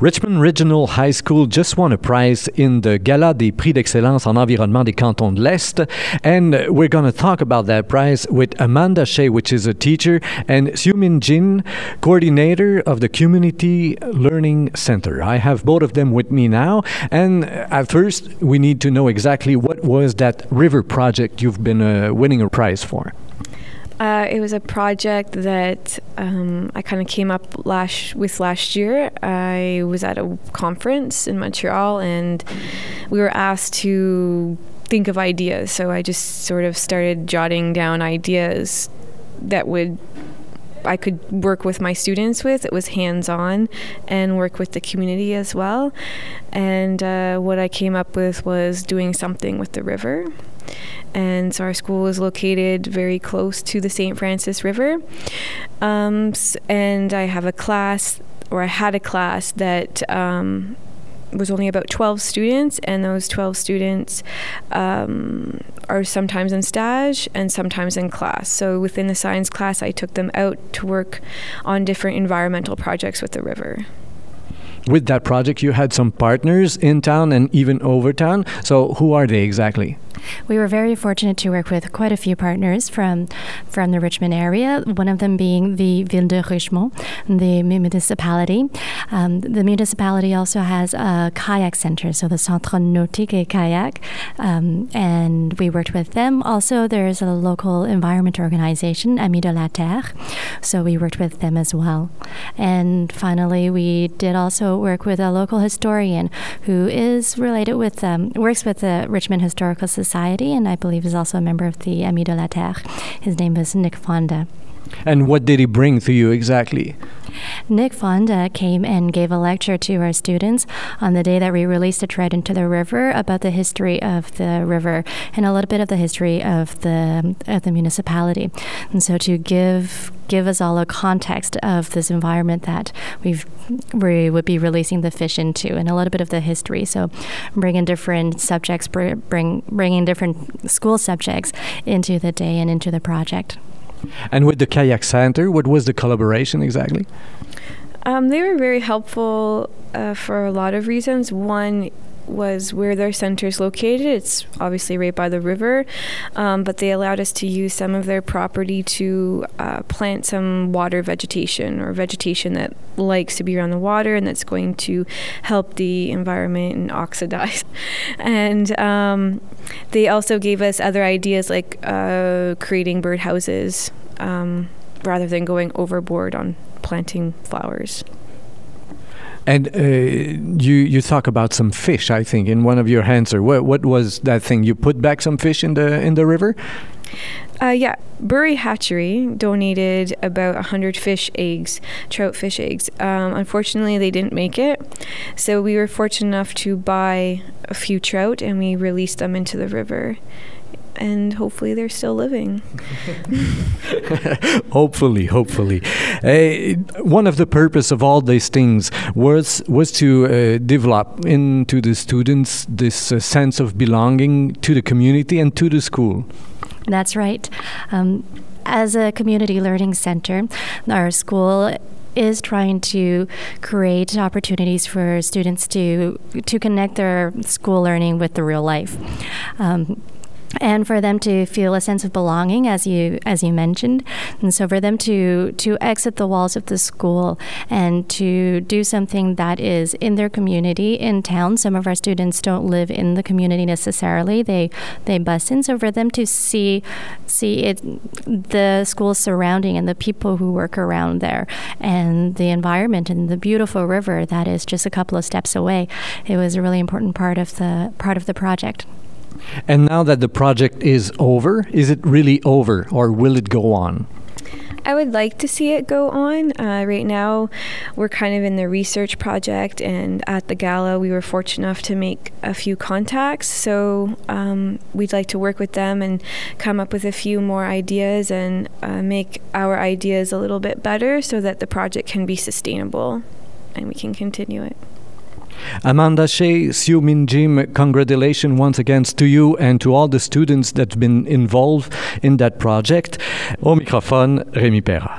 Richmond Regional High School just won a prize in the Gala des Prix d'Excellence en Environnement des Cantons de l'Est. And we're going to talk about that prize with Amanda Shea, which is a teacher, and Xiumin Jin, coordinator of the Community Learning Center. I have both of them with me now. And at first, we need to know exactly what was that river project you've been uh, winning a prize for. Uh, it was a project that um, I kind of came up last with last year. I was at a conference in Montreal, and we were asked to think of ideas. So I just sort of started jotting down ideas that would I could work with my students with. It was hands on and work with the community as well. And uh, what I came up with was doing something with the river and so our school is located very close to the St. Francis River. Um, and I have a class, or I had a class that um, was only about 12 students, and those 12 students um, are sometimes in stage and sometimes in class. So within the science class, I took them out to work on different environmental projects with the river with that project, you had some partners in town and even over town. So, who are they exactly? We were very fortunate to work with quite a few partners from from the Richmond area. One of them being the Ville de Richmond, the municipality. Um, the municipality also has a kayak center, so the Centre Nautique et Kayak, um, and we worked with them. Also, there's a local environment organization, Amis de la Terre, so we worked with them as well. And finally, we did also work with a local historian who is related with um, works with the Richmond Historical Society Society, and I believe is also a member of the Amis de la Terre. His name is Nick Fonda. And what did he bring to you exactly? Nick Fonda came and gave a lecture to our students on the day that we released the Tread into the River about the history of the river and a little bit of the history of the of the municipality. And so to give give us all a context of this environment that we've we would be releasing the fish into and a little bit of the history. So bringing different subjects, bring bringing different school subjects into the day and into the project. And with the Kayak Center, what was the collaboration exactly? Um, they were very helpful uh, for a lot of reasons. One was where their center is located. It's obviously right by the river, um, but they allowed us to use some of their property to uh, plant some water vegetation or vegetation that likes to be around the water and that's going to help the environment and oxidize. and um, they also gave us other ideas like uh, creating birdhouses um, rather than going overboard on planting flowers. And uh, you you talk about some fish, I think, in one of your answers. What what was that thing? You put back some fish in the in the river? Uh, yeah, Bury Hatchery donated about 100 fish eggs, trout fish eggs. Um, unfortunately, they didn't make it. So we were fortunate enough to buy a few trout and we released them into the river and hopefully they're still living. hopefully, hopefully. Uh, one of the purpose of all these things was was to uh, develop into the students this uh, sense of belonging to the community and to the school. That's right. Um, as a community learning center, our school is trying to create opportunities for students to to connect their school learning with the real life. Um, and for them to feel a sense of belonging as you as you mentioned. And so for them to to exit the walls of the school and to do something that is in their community in town. Some of our students don't live in the community necessarily. They they bus in. So for them to see see it the school surrounding and the people who work around there and the environment and the beautiful river that is just a couple of steps away it was a really important part of the part of the project and now that the project is over, is it really over or will it go on? I would like to see it go on. Uh, right now, we're kind of in the research project, and at the gala, we were fortunate enough to make a few contacts. So um, we'd like to work with them and come up with a few more ideas and uh, make our ideas a little bit better so that the project can be sustainable and we can continue it. Amanda Shea, Xiumin Jin, congratulations once again to you and to all the students that have been involved in that project. Au microphone, Rémi Perra.